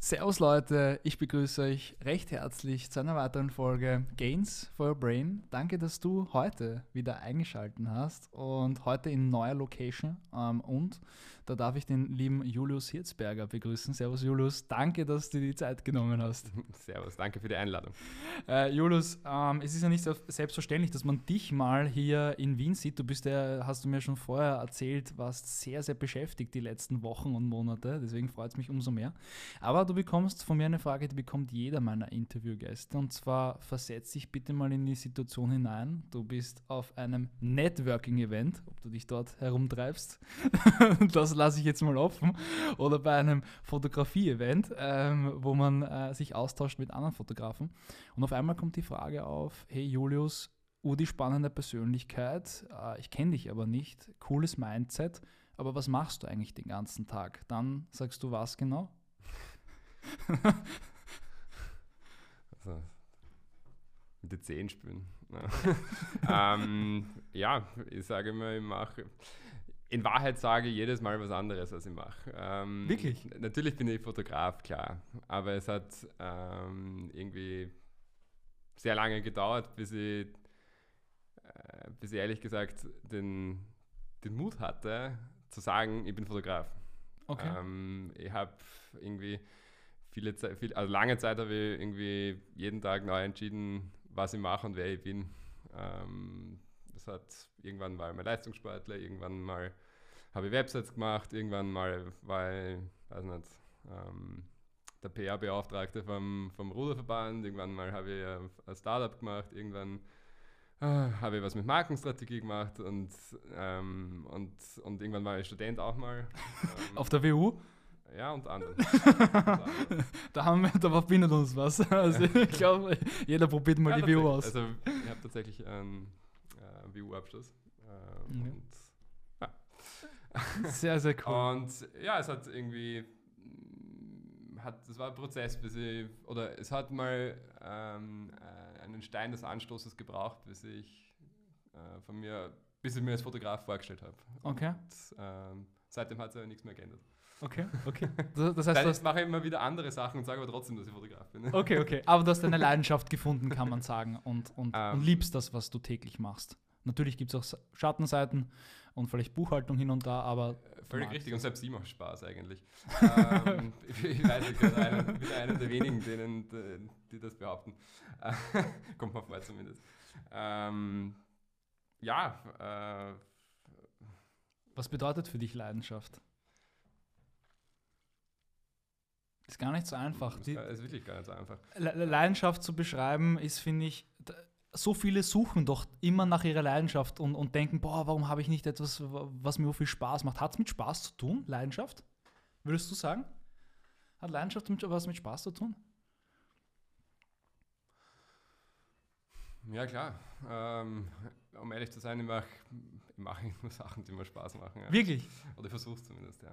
Servus Leute, ich begrüße euch recht herzlich zu einer weiteren Folge Gains for Your Brain. Danke, dass du heute wieder eingeschaltet hast und heute in neuer Location. Ähm, und da darf ich den lieben Julius Hirzberger begrüßen. Servus Julius, danke, dass du dir die Zeit genommen hast. Servus, danke für die Einladung. Äh, Julius, ähm, es ist ja nicht so selbstverständlich, dass man dich mal hier in Wien sieht. Du bist ja, hast du mir schon vorher erzählt, warst sehr, sehr beschäftigt die letzten Wochen und Monate. Deswegen freut es mich umso mehr. Aber du bekommst von mir eine Frage, die bekommt jeder meiner Interviewgäste. Und zwar versetz dich bitte mal in die Situation hinein. Du bist auf einem Networking-Event, ob du dich dort herumtreibst, das lasse ich jetzt mal offen. Oder bei einem Fotografie-Event, ähm, wo man äh, sich austauscht mit anderen Fotografen. Und auf einmal kommt die Frage auf, hey Julius, Udi spannende Persönlichkeit, äh, ich kenne dich aber nicht, cooles Mindset, aber was machst du eigentlich den ganzen Tag? Dann sagst du was genau? also, mit den Zehen spielen. ähm, ja, ich sage immer, ich mache. In Wahrheit sage ich jedes Mal was anderes, was ich mache. Ähm, Wirklich? Natürlich bin ich Fotograf, klar. Aber es hat ähm, irgendwie sehr lange gedauert, bis ich, äh, bis ich ehrlich gesagt den, den Mut hatte, zu sagen, ich bin Fotograf. Okay. Ähm, ich habe irgendwie viele Zeit, viel, also lange Zeit habe ich irgendwie jeden Tag neu entschieden, was ich mache und wer ich bin. Ähm, das hat irgendwann mal mein Leistungssportler, irgendwann mal habe ich Websites gemacht, irgendwann mal war ich, weiß nicht, ähm, der PR-Beauftragte vom, vom Ruderverband, irgendwann mal habe ich ein Startup gemacht, irgendwann äh, habe ich was mit Markenstrategie gemacht und, ähm, und, und irgendwann war ich Student auch mal. Ähm, Auf der WU? Ja, und andere. da, haben wir, da verbindet uns was. Also ich glaube, jeder probiert mal ja, die WU aus. Also ich habe tatsächlich einen äh, WU-Abschluss. Äh, Ja. und, ja. Sehr, sehr cool. Und ja, es hat irgendwie, mm, hat, das war ein Prozess, bis ich, oder es hat mal ähm, äh, einen Stein des Anstoßes gebraucht, bis ich äh, von mir, bis ich mir als Fotograf vorgestellt habe. Okay. Und, ähm, seitdem hat sich aber nichts mehr geändert. Okay, okay. Das, das heißt, Dann du hast, mache ich immer wieder andere Sachen und sage aber trotzdem, dass ich Fotograf bin. okay, okay. Aber du hast deine Leidenschaft gefunden, kann man sagen, und, und, Ähm. und liebst das, was du täglich machst. Natürlich gibt es auch Schattenseiten und vielleicht Buchhaltung hin und da, aber Äh, Völlig richtig und selbst sie macht Spaß eigentlich. ähm, ich, weiß, ich bin einer, einer der wenigen, denen, die, das behaupten. Kommt mir vor zumindest. Ähm, ja, äh, Was bedeutet für dich Leidenschaft? Ist gar nicht so einfach. ist, gar- ist wirklich gar nicht so einfach. Le Le- Leidenschaft zu beschreiben ist, finde ich, so viele suchen doch immer nach ihrer Leidenschaft und, und denken, boah, warum habe ich nicht etwas, wa- was mir so viel Spaß macht? Hat es mit Spaß zu tun, Leidenschaft? Würdest du sagen? Hat Leidenschaft mit, was mit Spaß zu tun? Ja, klar. Ähm, um ehrlich zu sein, ich mache ich mach nur Sachen, die mir Spaß machen. Ja. Wirklich? Oder ich versuche zumindest, ja.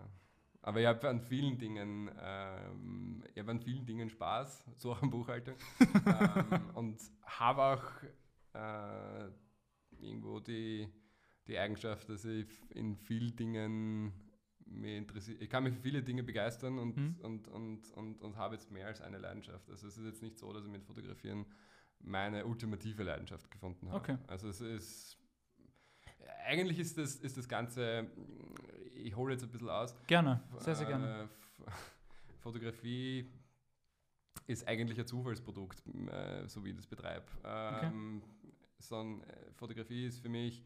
Aber ich habe an vielen Dingen, ähm, ich habe an vielen Dingen Spaß, so auch an Buchhaltung. ähm, und habe auch äh, irgendwo die, die Eigenschaft, dass ich in vielen Dingen mich interessiere. Ich kann mich für viele Dinge begeistern und, Mhm. und, und, und, und habe jetzt mehr als eine Leidenschaft. Also es ist jetzt nicht so, dass ich mit Fotografieren meine ultimative Leidenschaft gefunden habe. Okay. Also es ist eigentlich ist das, ist das Ganze, ich hole jetzt ein bisschen aus. Gerne, sehr, sehr gerne. Äh, Fotografie ist eigentlich ein Zufallsprodukt, äh, so wie ich das betreibe. Ähm, sondern äh, Fotografie ist für mich,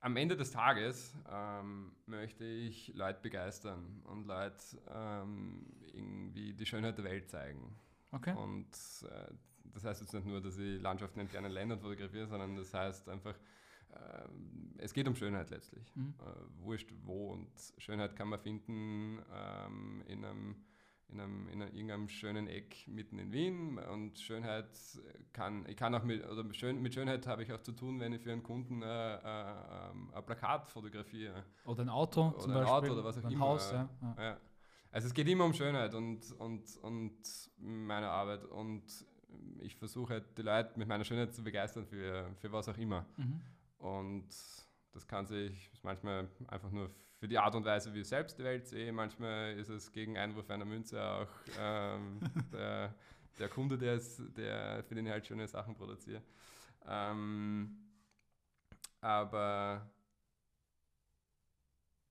am Ende des Tages ähm, möchte ich Leute begeistern und Leute ähm, irgendwie die Schönheit der Welt zeigen. Okay. Und äh, das heißt jetzt nicht nur, dass ich Landschaften in fernen Ländern fotografiere, sondern das heißt einfach, ähm, es geht um Schönheit letztlich. Mhm. Äh, wurscht wo und Schönheit kann man finden ähm, in, einem, in, einem, in einem, irgendeinem schönen Eck mitten in Wien und Schönheit kann, ich kann auch mit, oder Schön, mit Schönheit habe ich auch zu tun, wenn ich für einen Kunden äh, äh, ein Plakat fotografiere Oder ein Auto oder zum ein Beispiel. Auto oder was auch ein immer. Haus, ja. ja. Ja. Also es geht immer um Schönheit und, und, und meine Arbeit und ich versuche halt die Leute mit meiner Schönheit zu begeistern für, für was auch immer. Mhm. Und das kann sich manchmal einfach nur für die Art und Weise, wie ich selbst die Welt sehe. Manchmal ist es gegen Einwurf einer Münze auch ähm, der, der, Kunde, der, ist, der für den ich halt schöne Sachen produziere. Ähm, aber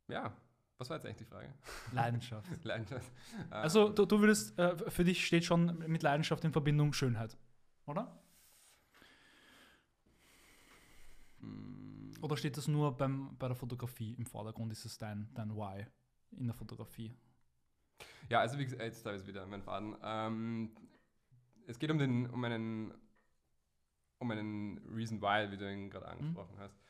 ja, was war jetzt eigentlich die Frage? Leidenschaft. Leidenschaft. Also du, du würdest, äh, für dich steht schon mit Leidenschaft in Verbindung Schönheit, oder? Oder steht das nur beim, bei der Fotografie im Vordergrund? Ist es dein, dein Why in der Fotografie? Ja, also wie gesagt, jetzt habe ich es wieder, mein Faden. Ähm, es geht um, den, um, einen, um einen Reason Why, wie du ihn gerade mhm. angesprochen mhm. hast.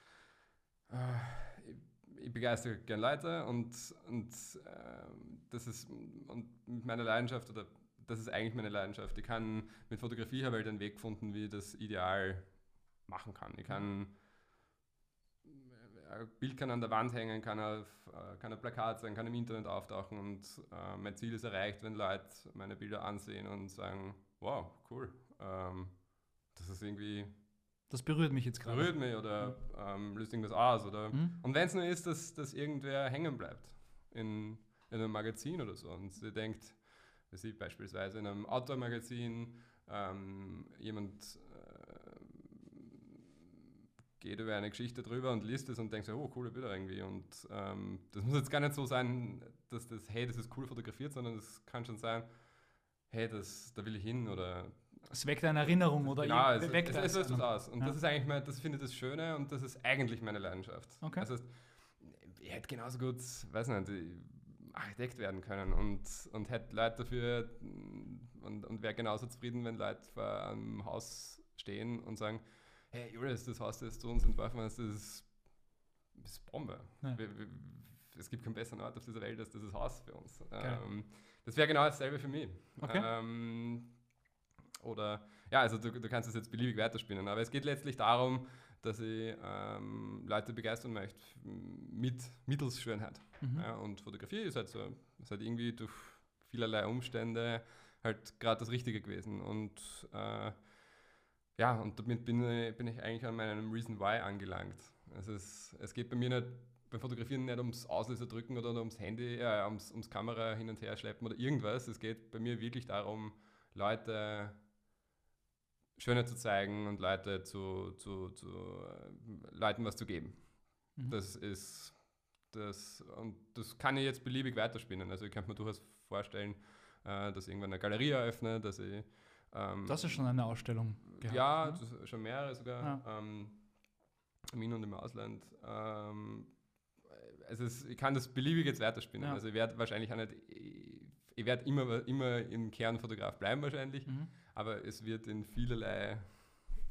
Äh, ich, ich begeistere gerne Leute und, und äh, das ist und mit meiner Leidenschaft oder das ist eigentlich meine Leidenschaft. Ich kann mit Fotografie habe ich halt einen Weg gefunden, wie ich das ideal machen kann. Ich kann mhm ein Bild kann an der Wand hängen, kann ein, äh, kann ein Plakat sein, kann im Internet auftauchen und äh, mein Ziel ist erreicht, wenn Leute meine Bilder ansehen und sagen, wow, cool, ähm, das ist irgendwie... Das berührt mich jetzt gerade. Berührt mich oder ähm, löst irgendwas aus. Oder, mhm. Und wenn es nur ist, dass, dass irgendwer hängen bleibt in, in einem Magazin oder so und sie denkt, wie sie beispielsweise in einem Outdoor-Magazin ähm, jemand geht über eine Geschichte drüber und liest es und denkt so, oh, coole Bilder irgendwie. Und ähm, das muss jetzt gar nicht so sein, dass das, hey, das ist cool fotografiert, sondern es kann schon sein, hey, das, da will ich hin oder. Es weckt eine Erinnerung oder ja, es, weckt es, es löst was aus. Und ja. das ist eigentlich mein, das finde ich das Schöne und das ist eigentlich meine Leidenschaft. Okay. Das heißt, ich hätte genauso gut, weiß nicht, Architekt werden können und, und hätte Leute dafür und, und wäre genauso zufrieden, wenn Leute vor einem Haus stehen und sagen, hey Julius, das Haus, das du uns entworfen hast, das ist, das ist Bombe. Ja. Wir, wir, es gibt keinen besseren Ort auf dieser Welt als dieses Haus für uns. Ähm, das wäre genau dasselbe für mich. Okay. Ähm, oder, ja, also du, du kannst es jetzt beliebig weiterspinnen, aber es geht letztlich darum, dass ich ähm, Leute begeistern möchte mit mittels Schönheit. Mhm. Ja, und Fotografie ist halt so, ist halt irgendwie durch vielerlei Umstände halt gerade das Richtige gewesen. Und äh, ja, und damit bin ich, bin ich eigentlich an meinem Reason Why angelangt. Also es, es geht bei mir nicht beim Fotografieren nicht ums Auslöser drücken oder ums Handy, äh, ums, ums Kamera hin und her schleppen oder irgendwas. Es geht bei mir wirklich darum, Leute schöner zu zeigen und Leute zu, zu, zu äh, Leuten was zu geben. Mhm. Das ist das, und das kann ich jetzt beliebig weiterspinnen. Also ich könnte mir durchaus vorstellen, äh, dass irgendwann eine Galerie eröffne, dass ich ähm, das ist schon eine Ausstellung. Gehabt, ja, ne? schon mehrere sogar. Ja. Ähm, Im In- und im Ausland. Ähm, also es, ich kann das beliebig jetzt weiterspinnen. Ja. Also ich werde wahrscheinlich auch nicht, ich werde immer, immer im Kern Fotograf bleiben wahrscheinlich, mhm. aber es wird in vielerlei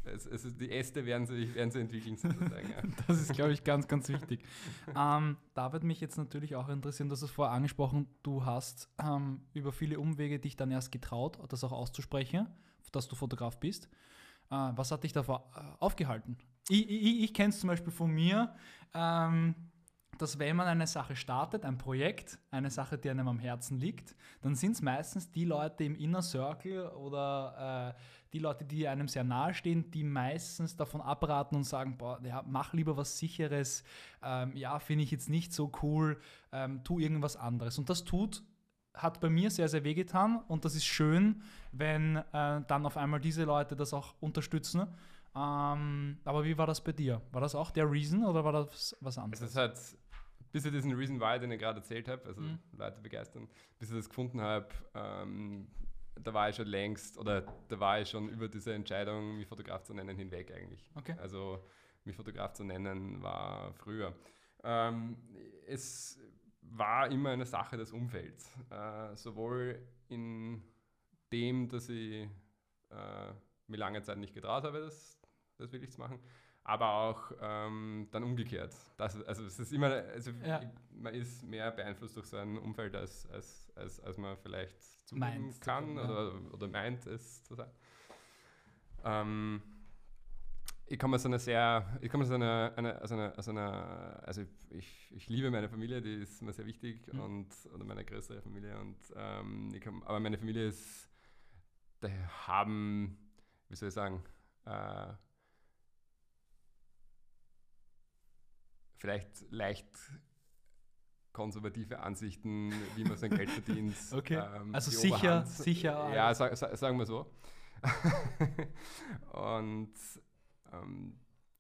es, es die Äste werden sich, werden sich entwickeln sozusagen. Ja. das ist, glaube ich, ganz, ganz wichtig. ähm, da würde mich jetzt natürlich auch interessieren, du hast es vorher angesprochen, du hast ähm, über viele Umwege dich dann erst getraut, das auch auszusprechen, dass du Fotograf bist. Äh, was hat dich davor äh, aufgehalten? Ich, ich, ich kenne es zum Beispiel von mir. Ähm, dass wenn man eine Sache startet, ein Projekt, eine Sache, die einem am Herzen liegt, dann sind es meistens die Leute im Inner Circle oder äh, die Leute, die einem sehr nahe stehen, die meistens davon abraten und sagen, boah, ja, mach lieber was Sicheres, ähm, ja, finde ich jetzt nicht so cool, ähm, tu irgendwas anderes. Und das tut hat bei mir sehr, sehr wehgetan und das ist schön, wenn äh, dann auf einmal diese Leute das auch unterstützen. Ähm, aber wie war das bei dir? War das auch der Reason oder war das was anderes? Es ist halt bis ich diesen Reason Why, den ich gerade erzählt habe, also mhm. Leute begeistern, bis ich das gefunden habe, ähm, da war ich schon längst oder da war ich schon über diese Entscheidung, mich Fotograf zu nennen, hinweg eigentlich. Okay. Also mich Fotograf zu nennen war früher. Ähm, es war immer eine Sache des Umfelds. Äh, sowohl in dem, dass ich äh, mir lange Zeit nicht getraut habe, das, das wirklich zu machen, aber auch ähm, dann umgekehrt. Das, also es ist immer, also ja. man ist mehr beeinflusst durch sein Umfeld, als, als, als, als man vielleicht zugeben kann ja. oder, oder meint es zu sein. Ähm, ich komme aus einer sehr, ich komme aus einer, einer, aus einer, aus einer also ich, ich liebe meine Familie, die ist mir sehr wichtig mhm. und, oder meine größere Familie und ähm, ich komm, aber meine Familie ist, da haben wie soll ich sagen, äh, vielleicht leicht konservative Ansichten, wie man sein Geld verdient. Okay. Ähm, also sicher, Oberhand. sicher. Ja, sag, sag, sagen wir so. und, ähm,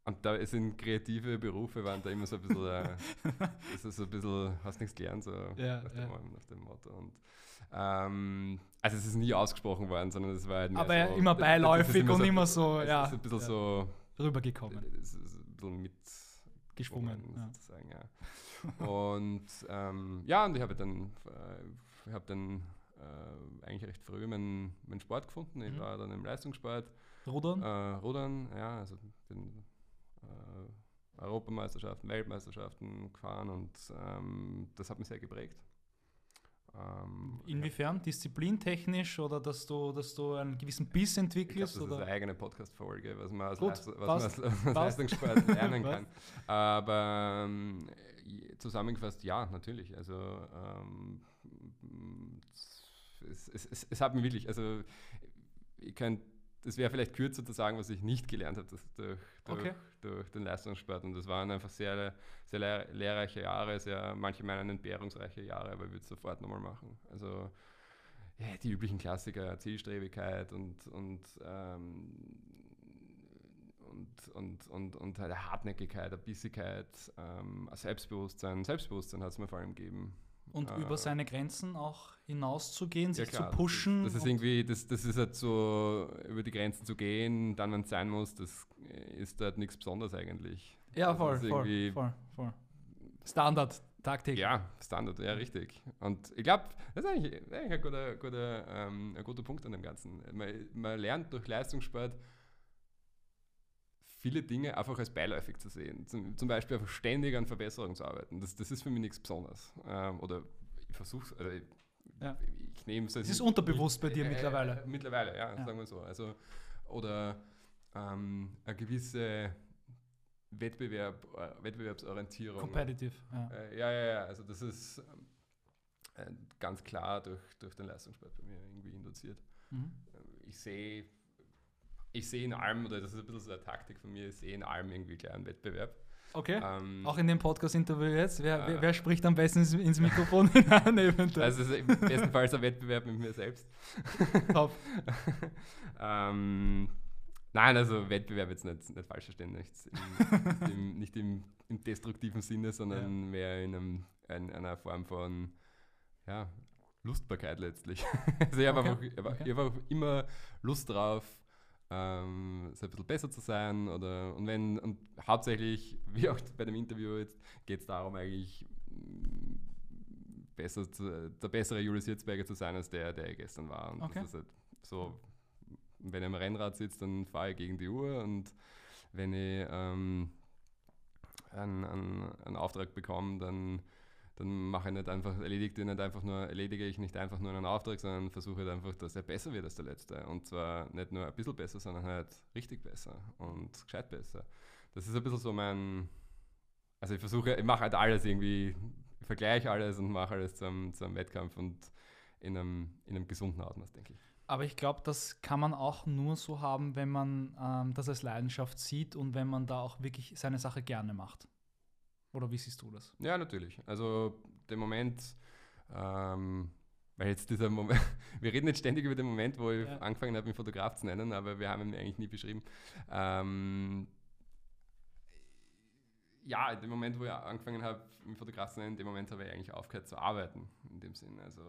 und da sind kreative Berufe, waren da immer so ein bisschen, äh, das ist so ein bisschen, hast nichts gelernt, so ja, nach, ja. Dem, nach dem Motto. Und, ähm, also es ist nie ausgesprochen worden, sondern es war halt Aber so, immer beiläufig immer und so, immer so, ja. Es ist ein bisschen so rübergekommen. Es ist ein bisschen mit geschwungen, ja. sozusagen, ja und ähm, ja, und ich habe dann, äh, hab dann äh, eigentlich recht früh meinen, meinen Sport gefunden. Ich mhm. war dann im Leistungssport. Rudern? Äh, Rudern, ja, also bin äh, Europameisterschaften, Weltmeisterschaften gefahren und ähm, das hat mich sehr geprägt. Ähm, Inwiefern? Disziplintechnisch oder dass du, dass du einen gewissen Biss entwickelst? Ich glaub, das oder? ist eine eigene Podcast-Folge, was man als, Gut, Leist was man als, Leistungssport lernen kann. Aber ähm, zusammengefasst, ja, natürlich. Also ähm, es, es, es, es, hat mir wirklich, also ich könnte das wäre vielleicht kürzer zu sagen, was ich nicht gelernt habe durch, durch, okay. durch, den Leistungssport. Und das waren einfach sehr, sehr lehr lehrreiche Jahre, sehr, manche meinen entbehrungsreiche Jahre, aber ich würde es sofort nochmal machen. Also ja, die üblichen Klassiker, Zielstrebigkeit und, und, ähm, und, und, und, und halt Hartnäckigkeit, Bissigkeit, ähm, Selbstbewusstsein. Selbstbewusstsein hat es mir vor allem gegeben. Und äh, über seine Grenzen auch hinauszugehen, sich ja, klar, zu pushen. Das ist, das ist irgendwie, das, das ist halt so, über die Grenzen zu gehen, dann, wenn es sein muss, das ist halt nichts Besonderes eigentlich. Ja, voll, voll, voll, voll. Standard, Taktik. Ja, Standard, ja, richtig. Und ich glaube, das ist eigentlich, eigentlich ein, guter, guter, ähm, ein guter Punkt an dem Ganzen. Man, man lernt durch Leistungssport, viele Dinge einfach als beiläufig zu sehen. Zum, zum Beispiel einfach ständig an Verbesserungen zu arbeiten. Das, das ist für mich nichts Besonderes. Ähm, oder ich versuche also ich, ja. ich nehme es. Es ist unterbewusst bei dir äh, mittlerweile. Äh, mittlerweile, ja, ja, sagen wir so. Also, oder ähm, eine gewisse Wettbewerb, äh, Wettbewerbsorientierung. Competitive, ja. Äh, ja, ja, ja. Also das ist äh, ganz klar durch, durch den Leistungssport bei mir irgendwie induziert. Mhm. Ich sehe ich sehe in allem, oder das ist ein bisschen so eine Taktik von mir, ich sehe in allem irgendwie gleich einen Wettbewerb. Okay. Ähm, auch in dem Podcast-Interview jetzt. Wer, äh, wer, spricht am besten ins, Mikrofon hinein? eventuell? Also, im bestenfalls ein Wettbewerb mit mir selbst. Top. ähm, nein, also Wettbewerb jetzt nicht, nicht falsch verstehen, nicht, im, im, nicht im, im, destruktiven Sinne, sondern ja. mehr in, einem, in, einer Form von ja, Lustbarkeit letztlich. also ich habe okay. einfach, okay. hab einfach immer Lust drauf, ähm, so ein bisschen besser zu sein oder und wenn und hauptsächlich, wie auch bei dem Interview jetzt, geht es darum eigentlich mm, besser zu, der bessere Julius Hirzberger zu sein als der, der ich gestern war. Und okay. das ist halt so, wenn ich am Rennrad sitze, dann fahre ich gegen die Uhr und wenn ich ähm, einen, einen, einen Auftrag bekomme, dann dann mache ich nicht einfach, erledige nicht einfach nur, erledige ich nicht einfach nur einen Auftrag, sondern versuche halt einfach, dass er besser wird als der letzte. Und zwar nicht nur ein bisschen besser, sondern halt richtig besser und gescheit besser. Das ist ein bisschen so mein, also ich versuche, ich mache halt alles irgendwie, ich vergleiche alles und mache alles zum, zum Wettkampf und in einem, in einem gesunden Ausmaß, denke ich. Aber ich glaube, das kann man auch nur so haben, wenn man ähm, das als Leidenschaft sieht und wenn man da auch wirklich seine Sache gerne macht. Oder wie siehst du das? Ja, natürlich. Also der Moment, ähm, weil jetzt dieser Moment, wir reden jetzt ständig über den Moment, wo ich ja. angefangen habe, mich Fotograf zu nennen, aber wir haben ihn eigentlich nie beschrieben. Ähm, ja, in dem Moment, wo ich angefangen habe, mich Fotograf zu nennen, in dem Moment habe ich eigentlich aufgehört zu arbeiten, in dem Sinn. Also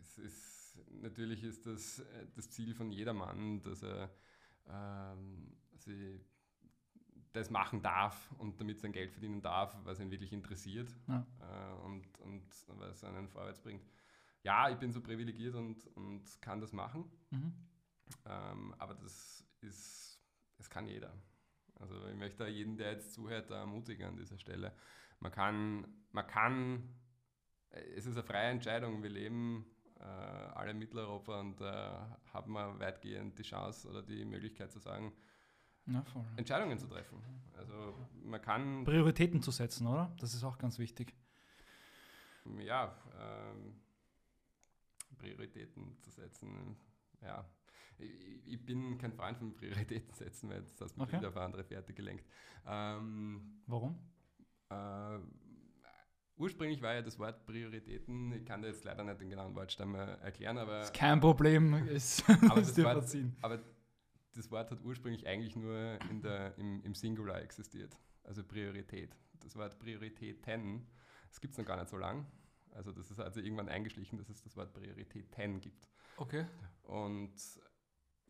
es ist, natürlich ist das äh, das Ziel von jedermann, dass er ähm, sie das machen darf und damit sein Geld verdienen darf, was ihn wirklich interessiert ja. äh, und, und was einen vorwärts bringt. Ja, ich bin so privilegiert und, und kann das machen, mhm. ähm, aber das ist, es kann jeder. Also ich möchte jeden, der jetzt zuhört, ermutigen an dieser Stelle. Man kann, man kann, es ist eine freie Entscheidung. Wir leben äh, alle in Mitteleuropa und da äh, haben wir weitgehend die Chance oder die Möglichkeit zu sagen, ja, Entscheidungen zu treffen. Also man kann. Prioritäten zu setzen, oder? Das ist auch ganz wichtig. Ja, ähm, Prioritäten zu setzen. Ja. ich, ich bin kein Freund von Prioritäten setzen, weil das hast mich Okay. wieder auf andere Fährte gelenkt. Ähm, Warum? äh, ursprünglich war ja das Wort Prioritäten, ich kann dir jetzt leider nicht den genauen Wortstamm erklären, aber, Ist kein Problem. Ist, aber, das Wort, verziehen. aber das Wort hat ursprünglich eigentlich nur in der, im, im Singular existiert, also Priorität. Das Wort Prioritäten, das gibt es noch gar nicht so lang. Also das ist also irgendwann eingeschlichen, dass es das Wort Prioritäten gibt. Okay. Und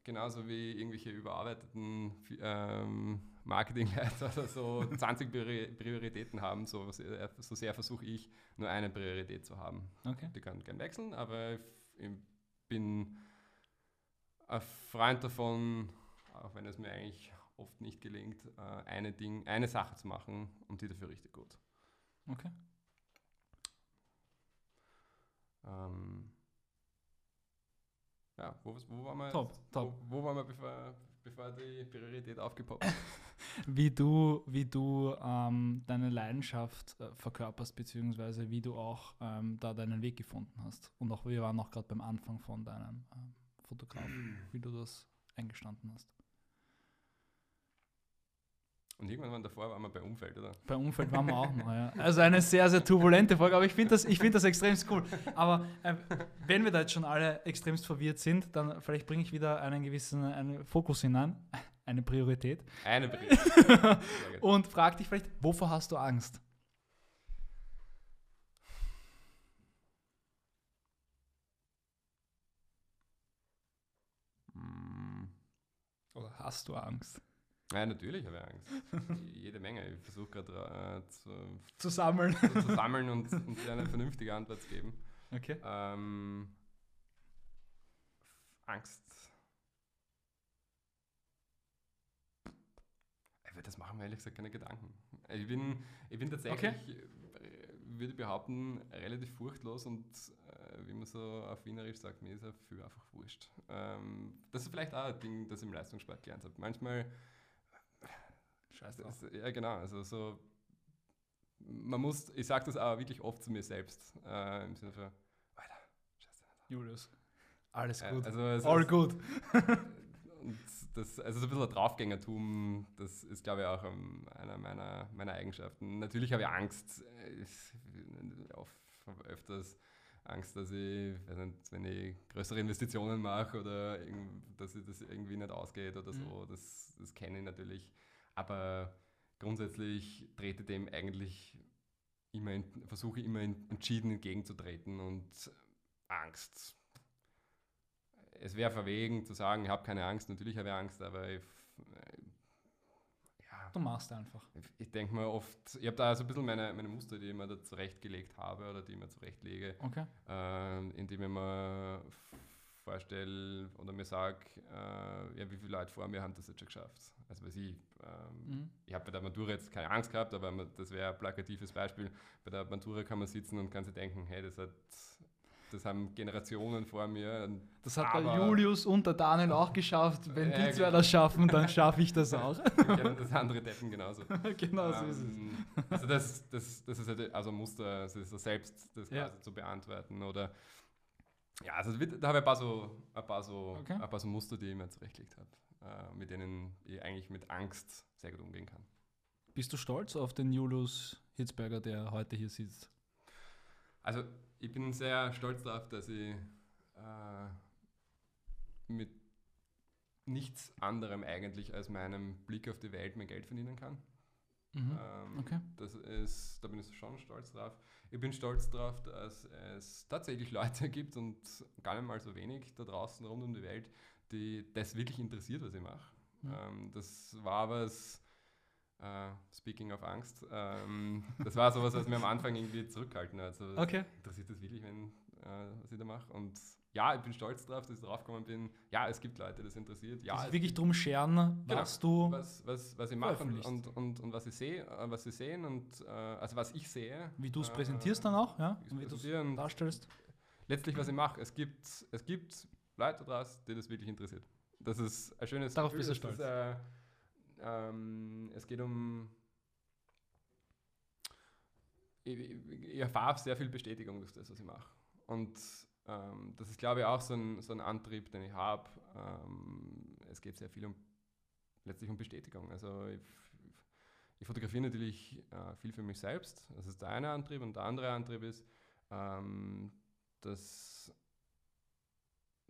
genauso wie irgendwelche überarbeiteten ähm, Marketingleiter oder so 20 Priori- Prioritäten haben, so sehr, so sehr versuche ich nur eine Priorität zu haben. Okay. Die kann gern wechseln, aber ich bin ein Freund davon, auch wenn es mir eigentlich oft nicht gelingt, äh, eine, Ding, eine Sache zu machen und die dafür richtig gut. Okay. Ähm, ja, wo, wo waren wir? Top, top. Wo, wo waren wir, bevor, bevor die Priorität aufgepoppt ist? Wie du, wie du ähm, deine Leidenschaft äh, verkörperst, beziehungsweise wie du auch ähm, da deinen Weg gefunden hast. Und auch wir waren auch gerade beim Anfang von deinem ähm, Fotograf, wie du das eingestanden hast. Und irgendwann waren davor waren wir bei Umfeld, oder? Bei Umfeld waren wir auch noch, ja. Also eine sehr, sehr turbulente Folge, aber ich finde das, ich find das extremst cool. Aber äh, wenn wir da jetzt schon alle extremst verwirrt sind, dann vielleicht bringe ich wieder einen gewissen einen Fokus hinein, eine Priorität. Eine Priorität. Und frag dich vielleicht, wovor hast du Angst? Oder hast du Angst? Ja, natürlich habe ich Angst. Jede Menge. Ich versuche gerade äh, zu, Zu sammeln. zu, zu sammeln und, und dir eine vernünftige Antwort zu geben. Okay. Ähm, Angst. Das machen wir ehrlich gesagt keine Gedanken. Ich bin, ich bin tatsächlich, äh, würde ich behaupten, relativ furchtlos und wie man so auf Wienerisch sagt, mir ist ja viel einfach wurscht. Ähm, das ist vielleicht auch ein Ding, das ich im Leistungssport gelernt habe. Manchmal Scheiße. das, ja, genau. Also so, man muss, ich sage das auch wirklich oft zu mir selbst, äh, im Sinne von, Alter, scheiße. Julius. Alles Äh, gut. Also, es All ist- good. Und das, also so ein bisschen ein Draufgängertum, das ist, glaube ich, auch einer meiner, meiner Eigenschaften. Natürlich habe ich Angst, äh, ich- oft, öfters Angst, dass ich, nicht, wenn ich größere Investitionen mache oder dass ich das irgendwie nicht ausgeht oder so, das, das kenne ich natürlich. Aber grundsätzlich trete dem eigentlich immer, versuche immer entschieden entgegenzutreten und Angst es wäre verwegen zu sagen, ich habe keine Angst. Natürlich habe ich Angst, aber ich, ja, Du machst einfach. ich denke mir oft, ich habe da so ein bisschen meine, meine Muster, die ich mir da zurechtgelegt habe oder die ich mir zurechtlege, Okay. äh, indem ich mir vorstelle oder mir sage, äh, ja, wie viele Leute vor mir haben das jetzt schon geschafft. Also weiß ich, ähm, Mhm. ich habe bei der Matura jetzt keine Angst gehabt, aber das wäre ein plakatives Beispiel. Bei der Matura kann man sitzen und kann sich denken, hey, das hat das haben Generationen vor mir. Das hat Aber- der Julius und der Daniel auch geschafft. Wenn Ja, die zwei genau. das schaffen, dann schaffe ich das auch. das andere Deppen genauso. genau so ist es. Ähm, Also das, das, das ist halt also ein Muster, es ist selbst das Ja. quasi zu beantworten. Oder ja, also da habe ich ein paar so, ein paar so, Okay. ein paar so Muster, die ich mir zurechtgelegt habe, äh, mit denen ich eigentlich mit Angst sehr gut umgehen kann. Bist du stolz auf den Julius Hitzberger, der heute hier sitzt? Also ich bin sehr stolz darauf, dass ich äh, mit nichts anderem eigentlich als meinem Blick auf die Welt mein Geld verdienen kann. Mhm. Ähm, Okay. Das ist, da bin ich schon stolz drauf. Ich bin stolz drauf, dass es tatsächlich Leute gibt und gar nicht mal so wenig da draußen rund um die Welt, die das wirklich interessiert, was ich mache. Ja. Ähm, das war was, äh, speaking of Angst, ähm, das war sowas, was mir am Anfang irgendwie zurückgehalten hat. Also, Okay. Interessiert das wirklich, wenn, äh, was ich da mache? Und ja, ich bin stolz drauf, dass ich drauf gekommen bin. Ja, es gibt Leute, das interessiert. Ja, es wirklich drum scheren, Genau. was du. was, was, was ich mache und, und, und, und was ich sehe, äh, was sie sehen und äh, also was ich sehe. Wie du es äh, präsentierst dann auch, ja? Und wie du es darstellst. Letztlich, was ich mache, es gibt, es gibt Leute draußen, die das wirklich interessiert. Das ist ein schönes Darauf bist du ist, äh, ähm, es geht um ich, ich, erfahre sehr viel Bestätigung durch das, was ich mache. Und ähm, das ist, glaube ich, auch so ein, so ein Antrieb, den ich habe. Ähm, es geht sehr viel um letztlich um Bestätigung. Also ich, ich fotografiere natürlich äh, viel für mich selbst. Das ist der eine Antrieb und der andere Antrieb ist, ähm, dass,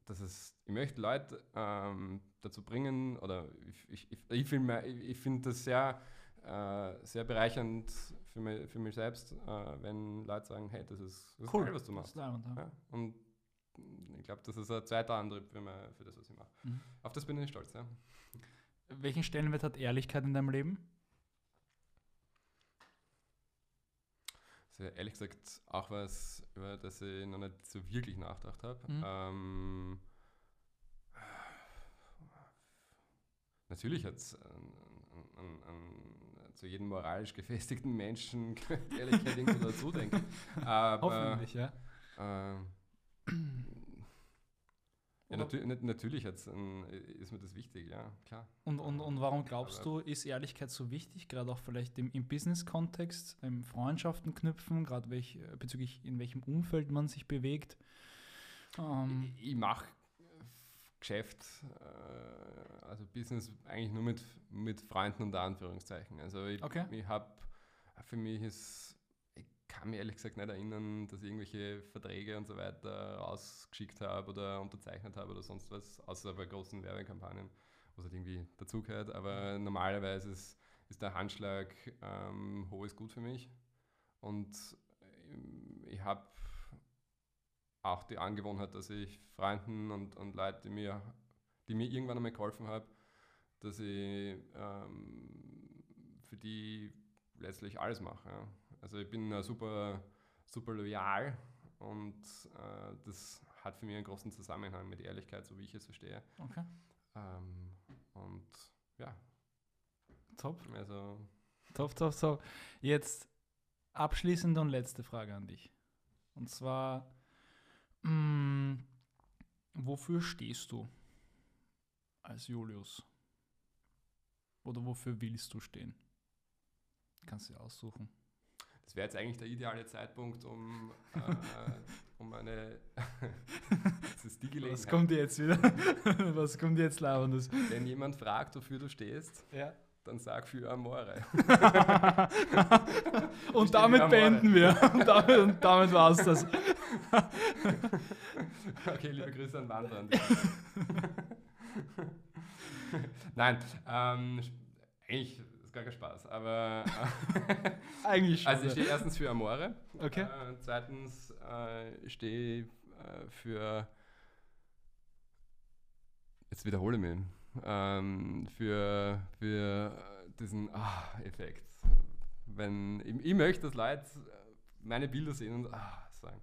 dass es, ich möchte Leute ähm, dazu bringen, oder ich, ich, ich, ich finde ich find das sehr, äh, sehr bereichernd für mich, für mich selbst, äh, wenn Leute sagen, hey, das ist, das Cool. geil, was du machst. Leibend, ja. Ja, und ich glaube, das ist ein zweiter Antrieb für, mich, für das, was ich mache. Mhm. Auf das bin ich stolz, ja. Welchen Stellenwert hat Ehrlichkeit in deinem Leben? Das ist ehrlich gesagt auch was, über das ich noch nicht so wirklich nachgedacht habe. Mhm. Ähm, natürlich hat es zu jedem moralisch gefestigten Menschen Ehrlichkeit irgendwo dazu, denke ich. Aber, Hoffentlich, ja. ähm, ja, Oder- natü nat- natürlich ein, ist mir das wichtig, ja, klar. Und, und, und warum glaubst Aber- du, ist Ehrlichkeit so wichtig, gerade auch vielleicht im, im Business-Kontext, im Freundschaften knüpfen, gerade welch, äh, bezüglich in welchem Umfeld man sich bewegt? Ähm, Ich, ich mache Geschäft, äh, also Business eigentlich nur mit, mit Freunden unter Anführungszeichen. Also ich, Okay. ich habe, für mich ist, kann mich ehrlich gesagt nicht erinnern, dass ich irgendwelche Verträge und so weiter rausgeschickt habe oder unterzeichnet habe oder sonst was, außer bei großen Werbekampagnen, was halt irgendwie dazugehört. Aber normalerweise ist, ist der Handschlag ähm, hohes Gut für mich. Und ähm, ich habe auch die Angewohnheit, dass ich Freunden und, und Leuten, die mir, die mir irgendwann einmal geholfen haben, dass ich ähm, für die letztlich alles mache. Ja. Also ich bin äh, super, super loyal und äh, das hat für mich einen großen Zusammenhang mit Ehrlichkeit, so wie ich es verstehe. okay, Ähm, und ja, top, also top, top, top. Jetzt abschließende und letzte Frage an dich. Und zwar, mh, wofür stehst du als Julius? Oder wofür willst du stehen? Kannst du dir aussuchen. Das wäre jetzt eigentlich der ideale Zeitpunkt, um, äh, um eine, das ist die Was Gelegenheit. kommt jetzt wieder? Was kommt jetzt labendes? Wenn jemand fragt, wofür du stehst, Ja. dann sag für Amore. und damit wieder am beenden wir. Und damit, und damit war es das. okay, liebe Grüße an Wandern. Nein, ähm, eigentlich gar Spaß, aber äh, Eigentlich schon. also ich stehe erstens für Amore. okay. Äh, zweitens äh, ich stehe äh, für jetzt wiederhole ich mich ähm, für, für diesen ah, Effekt. Wenn ich, ich möchte, dass Leute meine Bilder sehen und ah, sagen.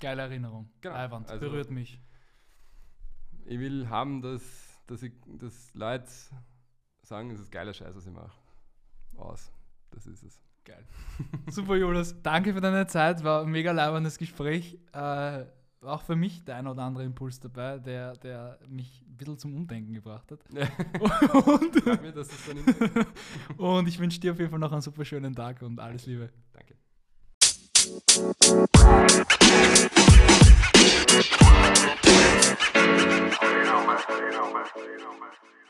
Geile Erinnerung. Genau, Leiwand. also- Berührt mich. Ich will haben, dass, dass, ich, dass Leute sagen, es ist geiler Scheiß, was ich mache. Aus. Das ist es. Geil. Super, Julius. Danke für deine Zeit. War ein mega leibendes Gespräch. Äh, auch für mich der ein oder andere Impuls dabei, der, der mich ein bisschen zum Umdenken gebracht hat. und, mir, und ich wünsche dir auf jeden Fall noch einen super schönen Tag und alles Liebe. Danke. You know, man. You